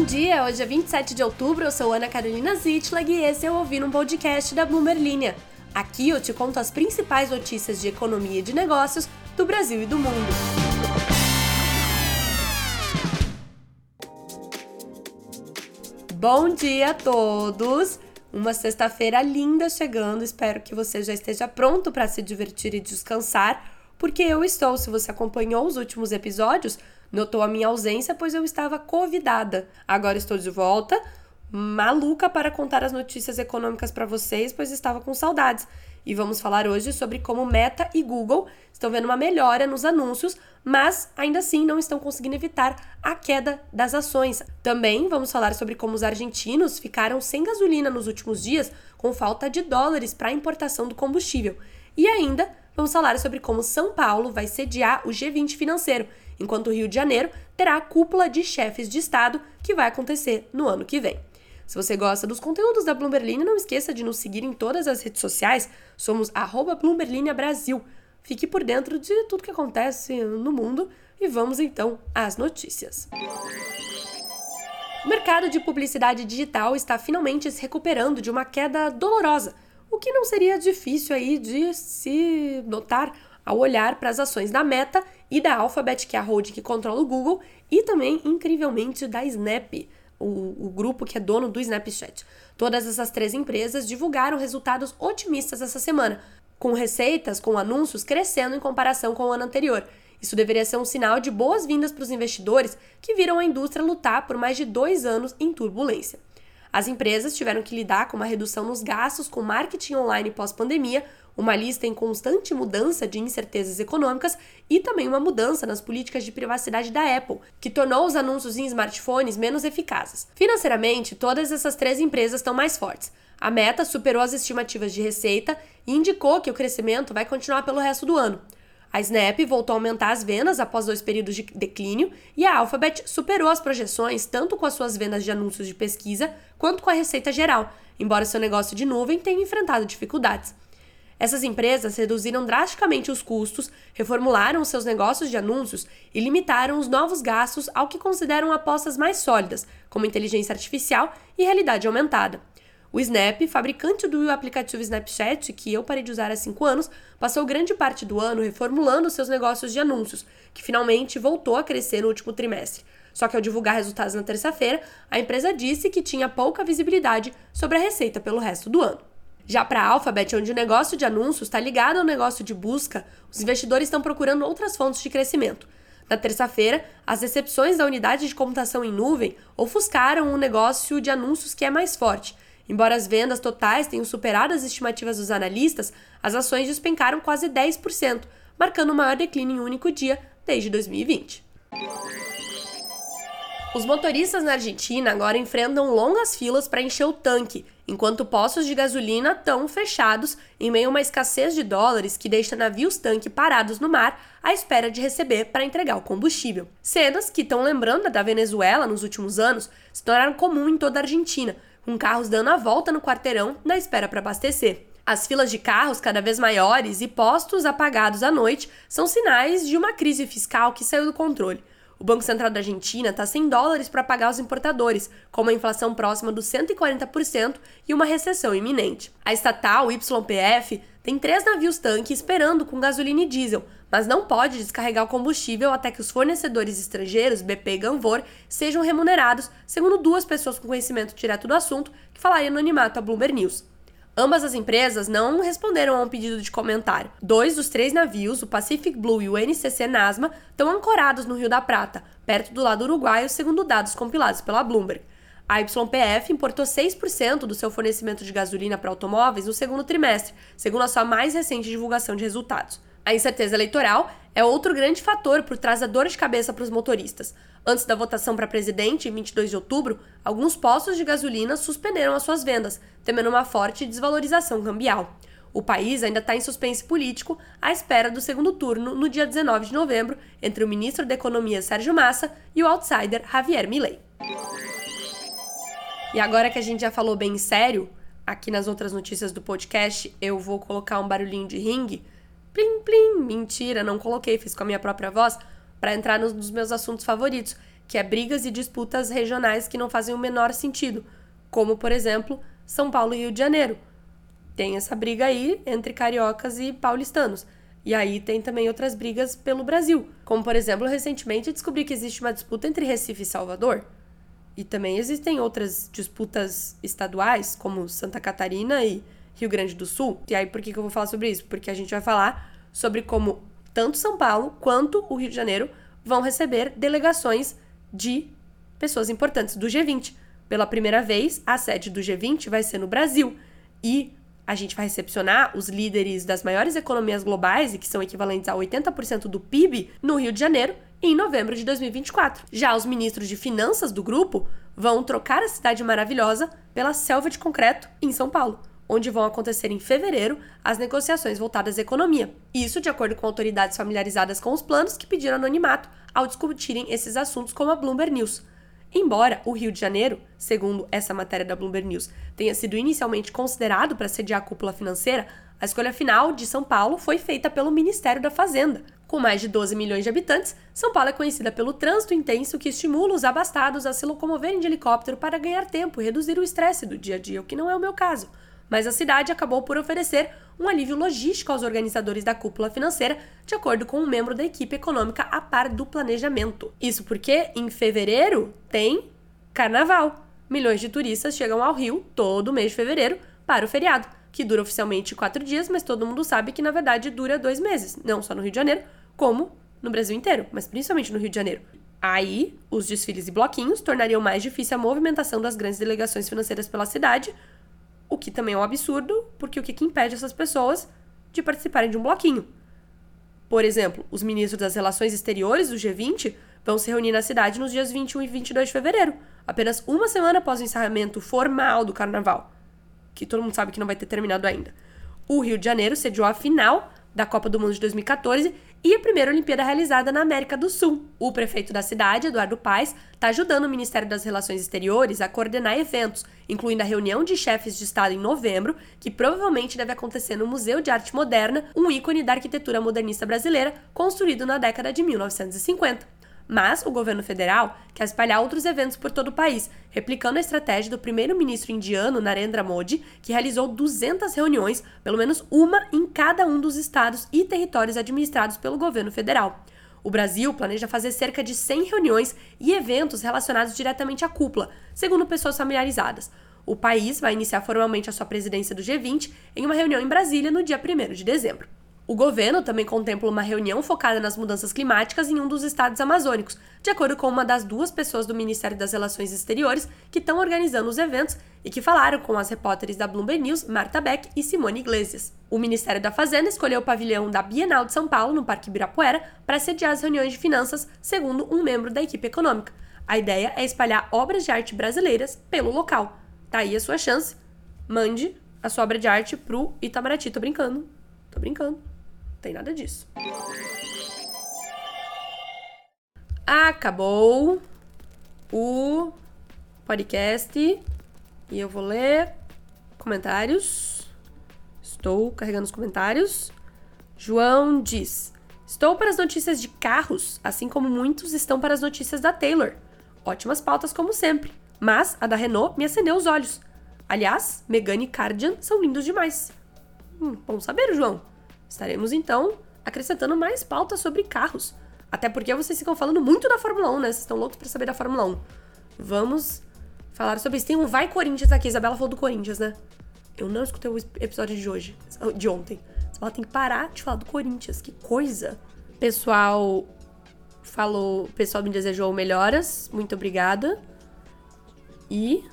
Bom dia, hoje é 27 de outubro, eu sou Ana Carolina Zitlag e esse é o Ouvir um Podcast da Bloomberg Linha. Aqui eu te conto as principais notícias de economia e de negócios do Brasil e do mundo. Bom dia a todos! Uma sexta-feira linda chegando, espero que você já esteja pronto para se divertir e descansar, porque eu estou. Se você acompanhou os últimos episódios, notou a minha ausência, pois eu estava convidada. Agora estou de volta, maluca para contar as notícias econômicas para vocês, pois estava com saudades. E vamos falar hoje sobre como Meta e Google estão vendo uma melhora nos anúncios, mas ainda assim não estão conseguindo evitar a queda das ações. Também vamos falar sobre como os argentinos ficaram sem gasolina nos últimos dias com falta de dólares para a importação do combustível. E ainda vamos falar sobre como São Paulo vai sediar o G20 financeiro enquanto o Rio de Janeiro terá a cúpula de chefes de Estado que vai acontecer no ano que vem. Se você gosta dos conteúdos da Bloomberline, não esqueça de nos seguir em todas as redes sociais. Somos Brasil. Fique por dentro de tudo que acontece no mundo e vamos então às notícias. O mercado de publicidade digital está finalmente se recuperando de uma queda dolorosa, o que não seria difícil aí de se notar ao olhar para as ações da Meta e da Alphabet, que é a holding que controla o Google, e também, incrivelmente, da Snap, o, o grupo que é dono do Snapchat. Todas essas três empresas divulgaram resultados otimistas essa semana, com receitas com anúncios crescendo em comparação com o ano anterior. Isso deveria ser um sinal de boas-vindas para os investidores que viram a indústria lutar por mais de dois anos em turbulência. As empresas tiveram que lidar com uma redução nos gastos com marketing online pós-pandemia, uma lista em constante mudança de incertezas econômicas e também uma mudança nas políticas de privacidade da Apple, que tornou os anúncios em smartphones menos eficazes. Financeiramente, todas essas três empresas estão mais fortes. A Meta superou as estimativas de receita e indicou que o crescimento vai continuar pelo resto do ano. A Snap voltou a aumentar as vendas após dois períodos de declínio e a Alphabet superou as projeções tanto com as suas vendas de anúncios de pesquisa quanto com a receita geral, embora seu negócio de nuvem tenha enfrentado dificuldades. Essas empresas reduziram drasticamente os custos, reformularam seus negócios de anúncios e limitaram os novos gastos ao que consideram apostas mais sólidas, como inteligência artificial e realidade aumentada. O Snap, fabricante do aplicativo Snapchat, que eu parei de usar há cinco anos, passou grande parte do ano reformulando seus negócios de anúncios, que finalmente voltou a crescer no último trimestre. Só que ao divulgar resultados na terça-feira, a empresa disse que tinha pouca visibilidade sobre a receita pelo resto do ano. Já para a Alphabet, onde o negócio de anúncios está ligado ao negócio de busca, os investidores estão procurando outras fontes de crescimento. Na terça-feira, as recepções da unidade de computação em nuvem ofuscaram um negócio de anúncios que é mais forte, Embora as vendas totais tenham superado as estimativas dos analistas, as ações despencaram quase 10%, marcando o maior declínio em um único dia desde 2020. Os motoristas na Argentina agora enfrentam longas filas para encher o tanque, enquanto postos de gasolina estão fechados em meio a uma escassez de dólares que deixa navios tanque parados no mar à espera de receber para entregar o combustível. Cenas que estão lembrando da Venezuela nos últimos anos se tornaram comum em toda a Argentina, com carros dando a volta no quarteirão na espera para abastecer. As filas de carros cada vez maiores e postos apagados à noite são sinais de uma crise fiscal que saiu do controle. O Banco Central da Argentina está sem dólares para pagar os importadores, com uma inflação próxima dos 140% e uma recessão iminente. A estatal YPF tem três navios tanque esperando com gasolina e diesel, mas não pode descarregar o combustível até que os fornecedores estrangeiros, BP e Ganvor, sejam remunerados, segundo duas pessoas com conhecimento direto do assunto que falaram anonimato à Bloomberg News. Ambas as empresas não responderam a um pedido de comentário. Dois dos três navios, o Pacific Blue e o NCC Nasma, estão ancorados no Rio da Prata, perto do lado uruguaio, segundo dados compilados pela Bloomberg. A YPF importou 6% do seu fornecimento de gasolina para automóveis no segundo trimestre, segundo a sua mais recente divulgação de resultados. A incerteza eleitoral é outro grande fator por trás da dor de cabeça para os motoristas. Antes da votação para presidente, em 22 de outubro, alguns postos de gasolina suspenderam as suas vendas, temendo uma forte desvalorização cambial. O país ainda está em suspense político à espera do segundo turno no dia 19 de novembro entre o ministro da Economia Sérgio Massa e o outsider Javier Milei. E agora que a gente já falou bem sério, aqui nas outras notícias do podcast, eu vou colocar um barulhinho de ringue. Plim, plim. Mentira, não coloquei, fiz com a minha própria voz para entrar nos, nos meus assuntos favoritos, que é brigas e disputas regionais que não fazem o menor sentido, como, por exemplo, São Paulo e Rio de Janeiro. Tem essa briga aí entre cariocas e paulistanos. E aí tem também outras brigas pelo Brasil, como por exemplo, recentemente descobri que existe uma disputa entre Recife e Salvador. E também existem outras disputas estaduais, como Santa Catarina e Rio Grande do Sul. E aí por que, que eu vou falar sobre isso? Porque a gente vai falar sobre como tanto São Paulo quanto o Rio de Janeiro vão receber delegações de pessoas importantes do G20. Pela primeira vez, a sede do G20 vai ser no Brasil. E a gente vai recepcionar os líderes das maiores economias globais e que são equivalentes a 80% do PIB no Rio de Janeiro em novembro de 2024. Já os ministros de finanças do grupo vão trocar a cidade maravilhosa pela selva de concreto em São Paulo, onde vão acontecer em fevereiro as negociações voltadas à economia. Isso de acordo com autoridades familiarizadas com os planos que pediram anonimato ao discutirem esses assuntos como a Bloomberg News. Embora o Rio de Janeiro, segundo essa matéria da Bloomberg News, tenha sido inicialmente considerado para sediar a cúpula financeira, a escolha final de São Paulo foi feita pelo Ministério da Fazenda. Com mais de 12 milhões de habitantes, São Paulo é conhecida pelo trânsito intenso que estimula os abastados a se locomoverem de helicóptero para ganhar tempo e reduzir o estresse do dia a dia, o que não é o meu caso mas a cidade acabou por oferecer um alívio logístico aos organizadores da cúpula financeira, de acordo com um membro da equipe econômica a par do planejamento. Isso porque em fevereiro tem carnaval. Milhões de turistas chegam ao Rio todo mês de fevereiro para o feriado, que dura oficialmente quatro dias, mas todo mundo sabe que na verdade dura dois meses, não só no Rio de Janeiro, como no Brasil inteiro, mas principalmente no Rio de Janeiro. Aí, os desfiles e bloquinhos tornariam mais difícil a movimentação das grandes delegações financeiras pela cidade, o que também é um absurdo, porque o que, que impede essas pessoas de participarem de um bloquinho? Por exemplo, os ministros das Relações Exteriores do G20 vão se reunir na cidade nos dias 21 e 22 de fevereiro, apenas uma semana após o encerramento formal do carnaval, que todo mundo sabe que não vai ter terminado ainda. O Rio de Janeiro sediou a final da Copa do Mundo de 2014 e a primeira Olimpíada realizada na América do Sul. O prefeito da cidade, Eduardo Paes, está ajudando o Ministério das Relações Exteriores a coordenar eventos, incluindo a reunião de chefes de Estado em novembro, que provavelmente deve acontecer no Museu de Arte Moderna, um ícone da arquitetura modernista brasileira, construído na década de 1950. Mas o governo federal quer espalhar outros eventos por todo o país, replicando a estratégia do primeiro-ministro indiano Narendra Modi, que realizou 200 reuniões, pelo menos uma em cada um dos estados e territórios administrados pelo governo federal. O Brasil planeja fazer cerca de 100 reuniões e eventos relacionados diretamente à cúpula, segundo pessoas familiarizadas. O país vai iniciar formalmente a sua presidência do G20 em uma reunião em Brasília no dia 1 de dezembro. O governo também contempla uma reunião focada nas mudanças climáticas em um dos estados amazônicos, de acordo com uma das duas pessoas do Ministério das Relações Exteriores que estão organizando os eventos e que falaram com as repórteres da Bloomberg News, Marta Beck e Simone Iglesias. O Ministério da Fazenda escolheu o pavilhão da Bienal de São Paulo, no Parque Ibirapuera, para sediar as reuniões de finanças, segundo um membro da equipe econômica. A ideia é espalhar obras de arte brasileiras pelo local. Tá aí a sua chance. Mande a sua obra de arte pro Itamaraty. Tô brincando. Tô brincando tem nada disso. Acabou o podcast e eu vou ler comentários. Estou carregando os comentários. João diz: Estou para as notícias de carros, assim como muitos estão para as notícias da Taylor. Ótimas pautas, como sempre. Mas a da Renault me acendeu os olhos. Aliás, Megane e Cardian são lindos demais. Hum, bom saber, João. Estaremos então acrescentando mais pautas sobre carros. Até porque vocês ficam falando muito da Fórmula 1, né? Vocês estão loucos para saber da Fórmula 1. Vamos falar sobre isso. Tem um Vai Corinthians aqui. Isabela falou do Corinthians, né? Eu não escutei o episódio de hoje, de ontem. Ela tem que parar de falar do Corinthians. Que coisa. Pessoal falou, pessoal me desejou melhoras. Muito obrigada. E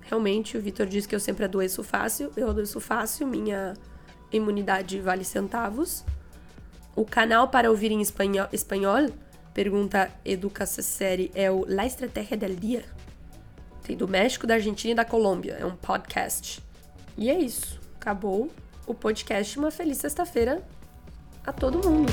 realmente o Vitor disse que eu sempre adoeço fácil. Eu adoeço fácil. Minha imunidade vale centavos. O canal para ouvir em espanhol, espanhol pergunta Educação Série, é o La Estratégia del Dia. Tem do México, da Argentina e da Colômbia. É um podcast. E é isso. Acabou o podcast. Uma feliz sexta-feira a todo mundo.